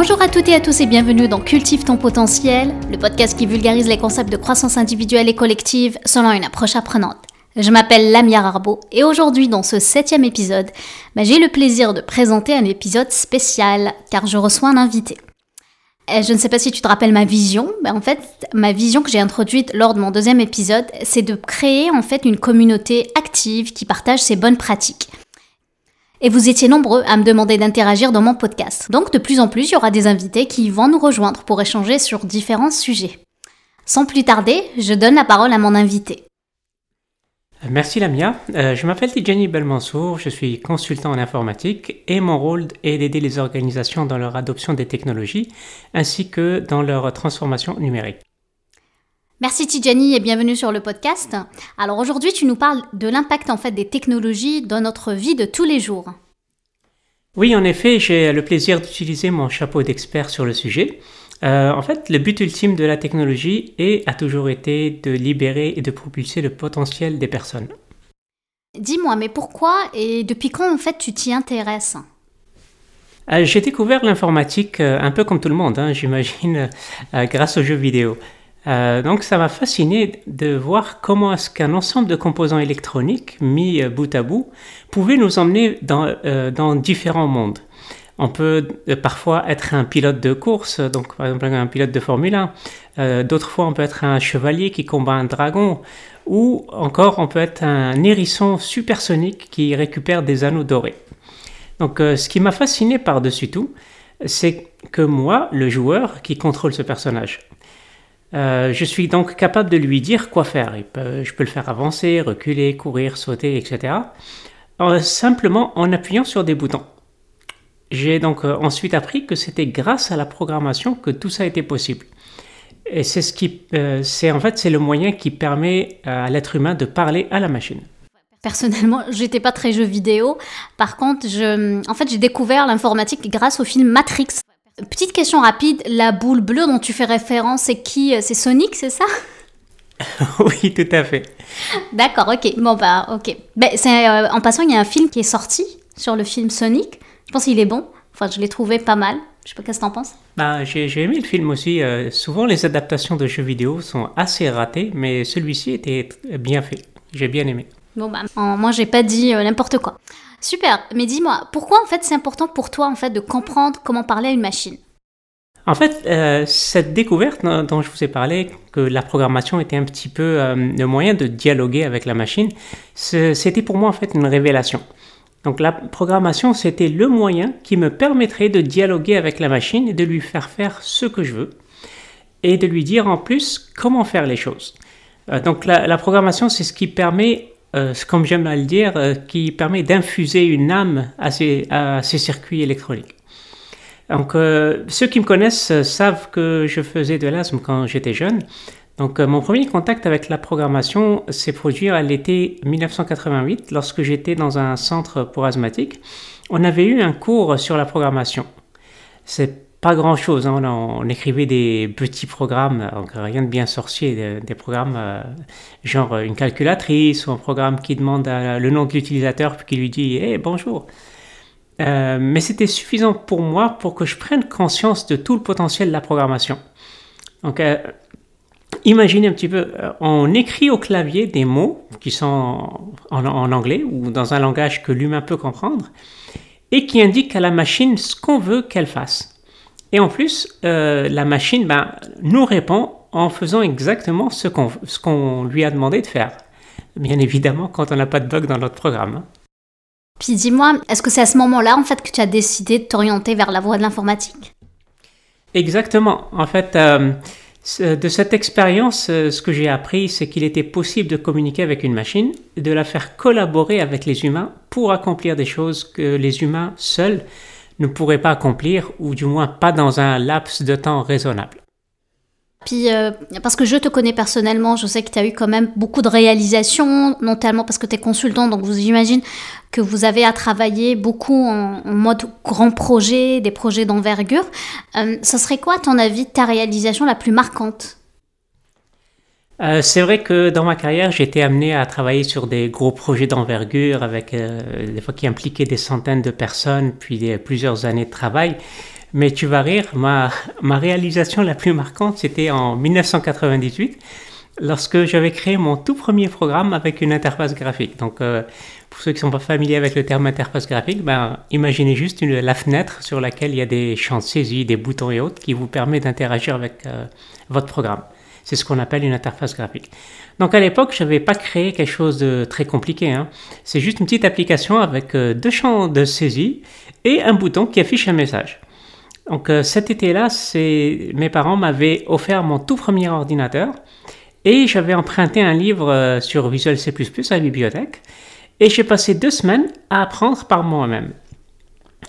Bonjour à toutes et à tous et bienvenue dans Cultive ton potentiel, le podcast qui vulgarise les concepts de croissance individuelle et collective selon une approche apprenante. Je m'appelle Lamia Arbo et aujourd'hui dans ce septième épisode, bah, j'ai le plaisir de présenter un épisode spécial car je reçois un invité. je ne sais pas si tu te rappelles ma vision, mais en fait ma vision que j'ai introduite lors de mon deuxième épisode, c'est de créer en fait une communauté active qui partage ses bonnes pratiques. Et vous étiez nombreux à me demander d'interagir dans mon podcast. Donc de plus en plus, il y aura des invités qui vont nous rejoindre pour échanger sur différents sujets. Sans plus tarder, je donne la parole à mon invité. Merci Lamia. Euh, je m'appelle Tijani Belmansour, je suis consultant en informatique et mon rôle est d'aider les organisations dans leur adoption des technologies ainsi que dans leur transformation numérique. Merci Tijani et bienvenue sur le podcast. Alors aujourd'hui, tu nous parles de l'impact en fait des technologies dans notre vie de tous les jours. Oui, en effet, j'ai le plaisir d'utiliser mon chapeau d'expert sur le sujet. Euh, en fait, le but ultime de la technologie est, a toujours été de libérer et de propulser le potentiel des personnes. Dis-moi, mais pourquoi et depuis quand en fait tu t'y intéresses? Euh, J'ai découvert l'informatique euh, un peu comme tout le monde, hein, j'imagine, grâce aux jeux vidéo. Euh, donc ça m'a fasciné de voir comment est-ce qu'un ensemble de composants électroniques mis euh, bout à bout pouvait nous emmener dans, euh, dans différents mondes. On peut parfois être un pilote de course, donc par exemple un pilote de Formule 1. D'autres fois, on peut être un chevalier qui combat un dragon. Ou encore, on peut être un hérisson supersonique qui récupère des anneaux dorés. Donc ce qui m'a fasciné par-dessus tout, c'est que moi, le joueur qui contrôle ce personnage, euh, je suis donc capable de lui dire quoi faire. je peux le faire avancer, reculer, courir, sauter, etc. simplement en appuyant sur des boutons. J'ai donc euh, ensuite appris que c'était grâce à la programmation que tout ça été possible. Et c'est euh, en fait c'est le moyen qui permet à l'être humain de parler à la machine. Personnellement, j'étais pas très jeu vidéo. Par contre, en fait, j'ai découvert l'informatique grâce au film Matrix. Petite question rapide, la boule bleue dont tu fais référence, c'est qui C'est Sonic, c'est ça? Oui, tout à fait. D'accord, ok. Bon, bah, ok. Ben, c'est, euh, en passant, il y a un film qui est sorti sur le film Sonic. Je pense qu'il est bon. Enfin, je l'ai trouvé pas mal. Je sais pas qu'est-ce que t'en penses? Bah, j'ai, aimé le film aussi. Euh, souvent, les adaptations de jeux vidéo sont assez ratées, mais celui-ci était bien fait. J'ai bien aimé. Bon, bah, moi, j'ai pas dit euh, n'importe quoi. Super, mais dis-moi, pourquoi en fait c'est important pour toi en fait de comprendre comment parler à une machine? En fait, euh, cette découverte dont je vous ai parlé, que la programmation était un petit peu euh, le moyen de dialoguer avec la machine, c'était pour moi en fait une révélation. Donc la programmation, c'était le moyen qui me permettrait de dialoguer avec la machine et de lui faire faire ce que je veux et de lui dire en plus comment faire les choses. Euh, donc la programmation, c'est ce qui permet euh, comme j'aime à le dire, euh, qui permet d'infuser une âme à ces, circuits électroniques. Donc, euh, ceux qui me connaissent savent que je faisais de l'asthme quand j'étais jeune. Donc, mon premier contact avec la programmation s'est produit à l'été 1988, lorsque j'étais dans un centre pour asthmatiques. On avait eu un cours sur la programmation. C'est pas grand chose. Hein. On, écrivait des petits programmes, rien de bien sorcier, des, programmes euh, genre une calculatrice ou un programme qui demande le nom de l'utilisateur puis qui lui dit hey, bonjour. Euh, mais c'était suffisant pour moi pour que je prenne conscience de tout le potentiel de la programmation. Donc, euh, imaginez un petit peu, on écrit au clavier des mots qui sont en anglais ou dans un langage que l'humain peut comprendre et qui indiquent à la machine ce qu'on veut qu'elle fasse. Et en plus, euh, la machine ben, nous répond en faisant exactement ce qu'on lui a demandé de faire. Bien évidemment, quand on n'a pas de bug dans notre programme. Hein. Puis dis-moi, est-ce que c'est à ce moment-là en fait que tu as décidé de t'orienter vers la voie de l'informatique? Exactement. En fait, euh, de cette expérience, euh, ce que j'ai appris, c'est qu'il était possible de communiquer avec une machine, de la faire collaborer avec les humains pour accomplir des choses que les humains seuls ne pourrait pas accomplir, ou du moins pas dans un laps de temps raisonnable. Puis, euh, parce que je te connais personnellement, je sais que tu as eu quand même beaucoup de réalisations, notamment parce que tu es consultant, donc vous imaginez que vous avez à travailler beaucoup en, mode grand projet, des projets d'envergure. Euh, ça serait quoi, à ton avis, ta réalisation la plus marquante? Euh, c'est vrai que dans ma carrière, j'ai été amené à travailler sur des gros projets d'envergure, avec euh, des fois qui impliquaient des centaines de personnes, puis plusieurs années de travail. mais tu vas rire, ma, réalisation la plus marquante, c'était en 1998, lorsque j'avais créé mon tout premier programme avec une interface graphique. Donc, euh, pour ceux qui ne sont pas familiers avec le terme interface graphique, ben, imaginez juste la fenêtre sur laquelle il y a des champs de saisie, des boutons et autres qui vous permettent d'interagir avec votre programme. C'est ce qu'on appelle une interface graphique. Donc à l'époque, je n'avais pas créé quelque chose de très compliqué. Hein. C'est juste une petite application avec euh, deux champs de saisie et un bouton qui affiche un message. Donc euh, cet été-là, mes parents m'avaient offert mon tout premier ordinateur et j'avais emprunté un livre euh, sur Visual C++ à la bibliothèque et j'ai passé deux semaines à apprendre par moi-même.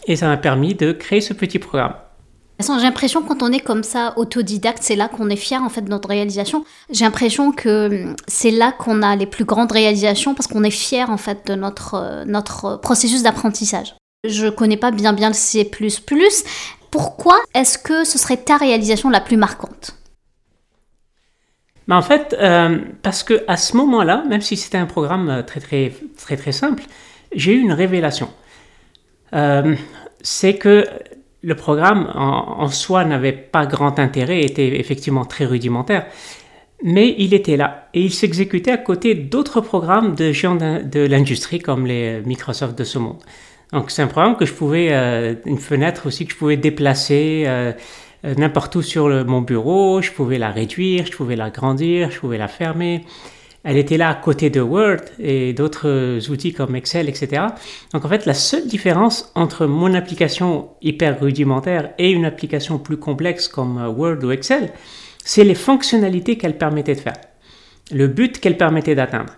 Et ça m'a permis de créer ce petit programme. J'ai l'impression quand on est comme ça autodidacte, c'est là qu'on est fier en fait de notre réalisation. J'ai l'impression que hum, c'est là qu'on a les plus grandes réalisations parce qu'on est fier en fait de notre euh, notre processus d'apprentissage. Je connais pas bien bien le C++. Pourquoi est-ce que ce serait ta réalisation la plus marquante? Mais en fait, euh, parce que à ce moment-là, même si c'était un programme euh, très très très très simple, j'ai eu une révélation. c'est que le programme en, soi n'avait pas grand intérêt, était effectivement très rudimentaire, mais il était là et il s'exécutait à côté d'autres programmes de géants de l'industrie comme les Microsoft de ce monde. Donc c'est un programme que je pouvais, euh, une fenêtre aussi que je pouvais déplacer euh, euh, n'importe où sur mon bureau, je pouvais la réduire, je pouvais la grandir, je pouvais la fermer. Elle était là à côté de Word et d'autres outils comme Excel, etc. Donc en fait, la seule différence entre mon application hyper rudimentaire et une application plus complexe comme euh, Word ou Excel, c'est les fonctionnalités qu'elle permettait de faire, le but qu'elle permettait d'atteindre.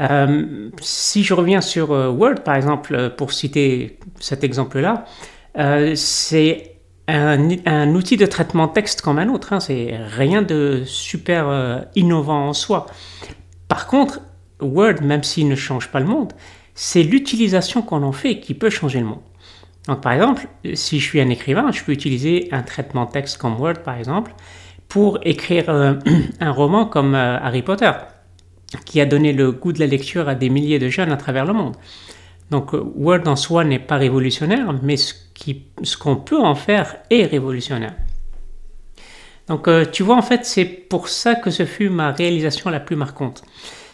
Euh, si je reviens sur euh, Word, par exemple, pour citer cet exemple-là, c'est un, outil de traitement texte comme un autre. Hein. c'est rien de super innovant en soi. Par contre, Word, même s'il ne change pas le monde, c'est l'utilisation qu'on en fait qui peut changer le monde. Donc par exemple, si je suis un écrivain, je peux utiliser un traitement texte comme Word par exemple pour écrire euh, un roman comme euh, Harry Potter, qui a donné le goût de la lecture à des milliers de jeunes à travers le monde. Donc euh, Word en soi n'est pas révolutionnaire, mais ce qu'on peut en faire est révolutionnaire. Donc euh, tu vois, en fait, c'est pour ça que ce fut ma réalisation la plus marquante.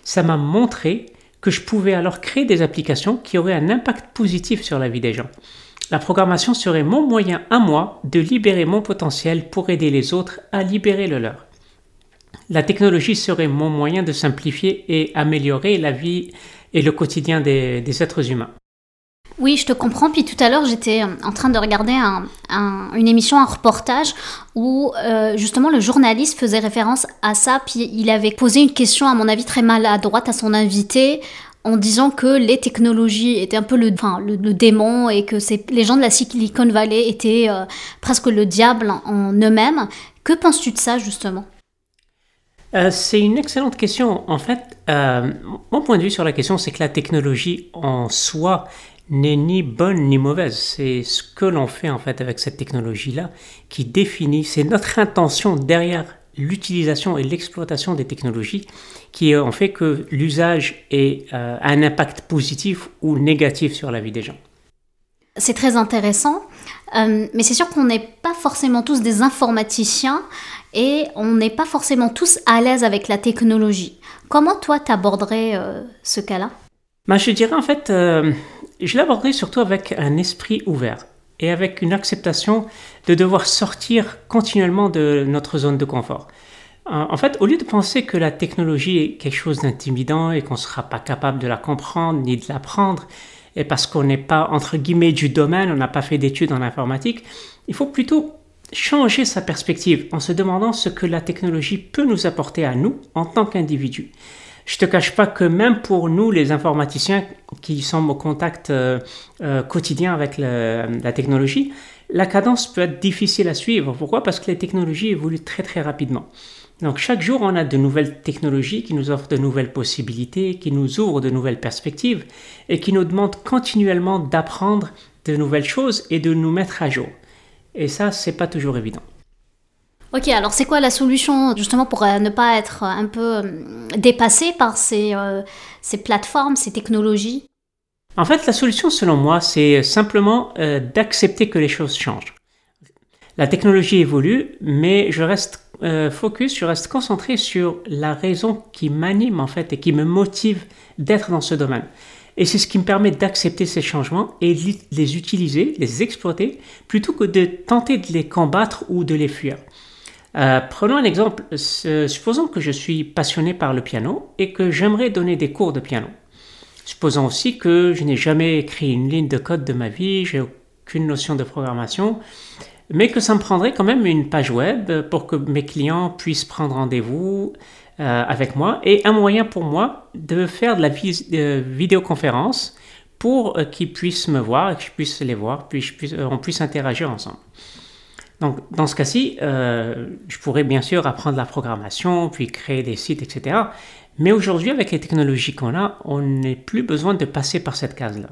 Ça m'a montré que je pouvais alors créer des applications qui auraient un impact positif sur la vie des gens. La programmation serait mon moyen à moi de libérer mon potentiel pour aider les autres à libérer le leur. La technologie serait mon moyen de simplifier et améliorer la vie et le quotidien des êtres humains. Oui, je te comprends. Puis tout à l'heure, j'étais euh, en train de regarder une émission, un reportage où euh, justement le journaliste faisait référence à ça. Puis il avait posé une question, à mon avis, très maladroite à son invité en disant que les technologies étaient un peu le, démon et que les gens de la Silicon Valley étaient euh, presque le diable en, eux-mêmes. Que penses-tu de ça justement? C'est une excellente question. En fait, mon point de vue sur la question, c'est que la technologie en soi n'est ni bonne ni mauvaise. C'est ce que l'on fait en fait avec cette technologie-là qui définit, c'est notre intention derrière l'utilisation et l'exploitation des technologies qui en fait que l'usage ait euh, un impact positif ou négatif sur la vie des gens. C'est très intéressant, euh, mais c'est sûr qu'on n'est pas forcément tous des informaticiens et on n'est pas forcément tous à l'aise avec la technologie. Comment toi t'aborderais euh, ce cas-là? Bah, Je dirais en fait je l'aborderai surtout avec un esprit ouvert et avec une acceptation de devoir sortir continuellement de notre zone de confort. En fait, au lieu de penser que la technologie est quelque chose d'intimidant et qu'on ne sera pas capable de la comprendre ni de l'apprendre, et parce qu'on n'est pas, entre guillemets, du domaine, on n'a pas fait d'études en informatique, il faut plutôt changer sa perspective en se demandant ce que la technologie peut nous apporter à nous en tant qu'individus. Je te cache pas que même pour nous, les informaticiens qui sommes au contact euh, euh, quotidien avec la technologie, la cadence peut être difficile à suivre. Pourquoi? Parce que les technologies évoluent très très rapidement. Donc chaque jour, on a de nouvelles technologies qui nous offrent de nouvelles possibilités, qui nous ouvrent de nouvelles perspectives et qui nous demandent continuellement d'apprendre de nouvelles choses et de nous mettre à jour. Et ça, c'est pas toujours évident. Ok, alors c'est quoi la solution justement pour euh, ne pas être un peu euh, dépassé par ces, euh, ces plateformes, ces technologies? En fait, la solution selon moi, c'est simplement d'accepter que les choses changent. La technologie évolue, mais je reste euh, focus, je reste concentré sur la raison qui m'anime en fait et qui me motive d'être dans ce domaine. Et c'est ce qui me permet d'accepter ces changements et les utiliser, les exploiter, plutôt que de tenter de les combattre ou de les fuir. Euh, prenons un exemple. Supposons que je suis passionné par le piano et que j'aimerais donner des cours de piano. Supposons aussi que je n'ai jamais écrit une ligne de code de ma vie, j'ai aucune notion de programmation mais que ça me prendrait quand même une page web pour que mes clients puissent prendre rendez-vous euh, avec moi et un moyen pour moi de faire de la vidéoconférence pour euh, qu'ils puissent me voir et que je puisse les voir, puis je on puisse interagir ensemble. Donc, dans ce cas-ci, je pourrais bien sûr apprendre la programmation, puis créer des sites, etc. Mais aujourd'hui, avec les technologies qu'on a, on n'a plus besoin de passer par cette case-là.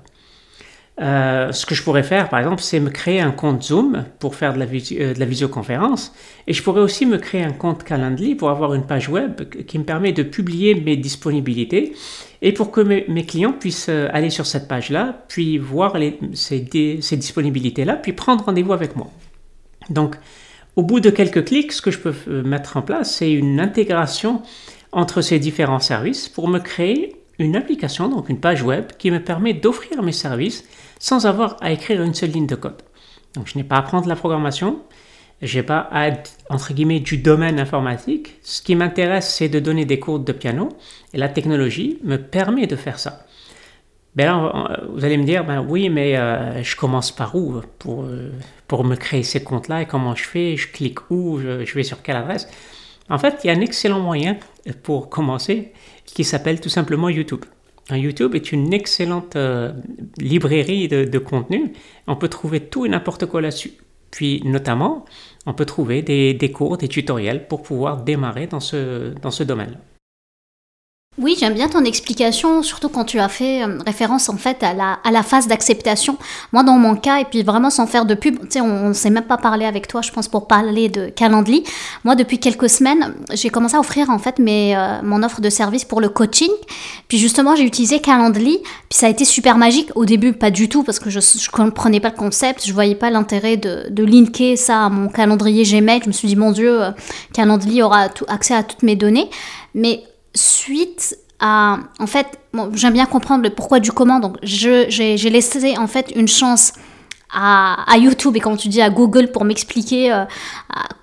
Euh, ce que je pourrais faire, par exemple, c'est me créer un compte Zoom pour faire de la, euh, visioconférence. Et je pourrais aussi me créer un compte Calendly pour avoir une page web qui me permet de publier mes disponibilités et pour que mes, clients puissent euh, aller sur cette page-là, puis voir ces disponibilités-là, puis prendre rendez-vous avec moi. Donc, au bout de quelques clics, ce que je peux mettre en place, c'est une intégration entre ces différents services pour me créer une application, donc une page web, qui me permet d'offrir mes services sans avoir à écrire une seule ligne de code. Donc je n'ai pas à apprendre la programmation, je n'ai pas à être, entre guillemets, du domaine informatique. Ce qui m'intéresse, c'est de donner des cours de piano, et la technologie me permet de faire ça. Ben là, vous allez me dire, ben oui, mais euh, je commence par où pour, euh, pour me créer ces comptes-là et comment je fais, je clique où, je, vais sur quelle adresse? En fait, il y a un excellent moyen pour commencer qui s'appelle tout simplement YouTube. YouTube est une excellente euh, librairie de, contenu. On peut trouver tout et n'importe quoi là-dessus. Puis notamment, on peut trouver des, des, cours, des tutoriels pour pouvoir démarrer dans ce, dans ce domaine. Oui, j'aime bien ton explication, surtout quand tu as fait euh, référence en fait à la, à la phase d'acceptation. Moi, dans mon cas, et puis vraiment sans faire de pub, tu sais, on ne s'est même pas parlé avec toi, je pense, pour parler de Calendly. Moi, depuis quelques semaines, j'ai commencé à offrir en fait mes, euh, mon offre de service pour le coaching. Puis justement, j'ai utilisé Calendly, puis ça a été super magique. Au début, pas du tout, parce que je ne comprenais pas le concept, je voyais pas l'intérêt de, de linker ça à mon calendrier Gmail. Je me suis dit, mon Dieu, euh, Calendly aura tout, accès à toutes mes données. Mais suite à... En fait, j'aime bien comprendre le pourquoi du comment, donc j'ai laissé en fait une chance à, YouTube et quand tu dis à Google pour m'expliquer, euh,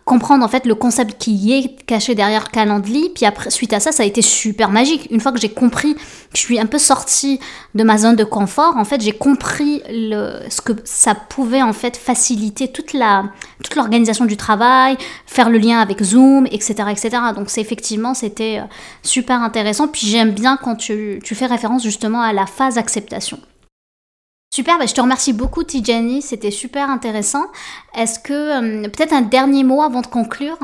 comprendre en fait le concept qui est caché derrière Calendly. Puis après, suite à ça, ça a été super magique. Une fois que j'ai compris, que je suis un peu sortie de ma zone de confort, en fait, j'ai compris le, ce que ça pouvait en fait faciliter toute la toute l'organisation du travail, faire le lien avec Zoom, etc., etc. Donc c'est effectivement c'était euh, super intéressant. Puis j'aime bien quand tu, tu fais référence justement à la phase acceptation. Super, bah, je te remercie beaucoup Tijani, c'était super intéressant. Est-ce que euh, peut-être un dernier mot avant de conclure?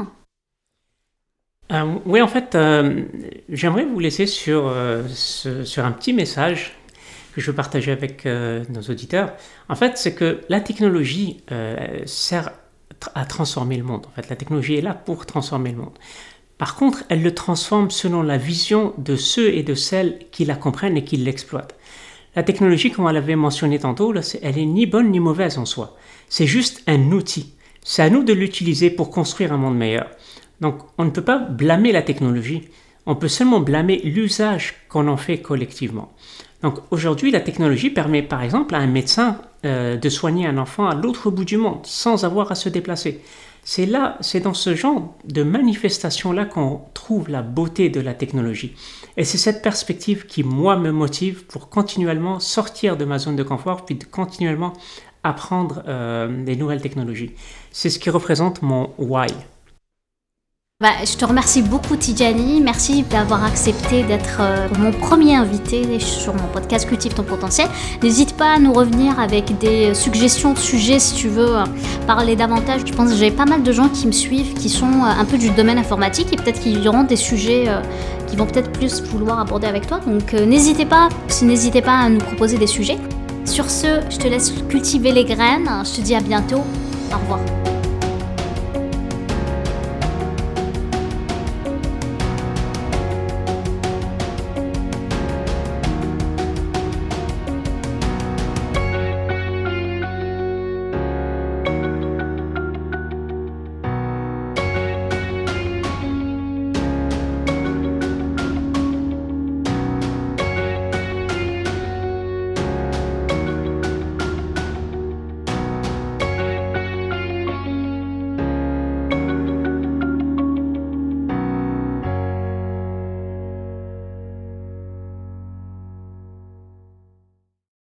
Euh, Oui, en fait, euh, j'aimerais vous laisser sur, sur un petit message que je veux partager avec nos auditeurs. En fait, c'est que la technologie sert à transformer le monde. En fait, la technologie est là pour transformer le monde. Par contre, elle le transforme selon la vision de ceux et de celles qui la comprennent et qui l'exploitent. La technologie, comme on l'avait mentionné tantôt, elle est ni bonne ni mauvaise en soi. C'est juste un outil. C'est à nous de l'utiliser pour construire un monde meilleur. Donc, on ne peut pas blâmer la technologie. On peut seulement blâmer l'usage qu'on en fait collectivement. Donc, aujourd'hui, la technologie permet, par exemple, à un médecin euh, de soigner un enfant à l'autre bout du monde sans avoir à se déplacer. C'est là, c'est dans ce genre de manifestation-là qu'on trouve la beauté de la technologie. Et c'est cette perspective qui, moi, me motive pour continuellement sortir de ma zone de confort, puis de continuellement apprendre euh, des nouvelles technologies. C'est ce qui représente mon why. Bah, je te remercie beaucoup Tijani, merci d'avoir accepté d'être euh, mon premier invité sur mon podcast Cultive ton potentiel. N'hésite pas à nous revenir avec des suggestions de sujets si tu veux euh, parler davantage. Je pense que j'ai pas mal de gens qui me suivent qui sont euh, un peu du domaine informatique et peut-être qu'il y aura des sujets qui vont peut-être plus vouloir aborder avec toi. Donc n'hésitez pas, n'hésitez pas à nous proposer des sujets. Sur ce, je te laisse cultiver les graines. Je te dis à bientôt. Au revoir.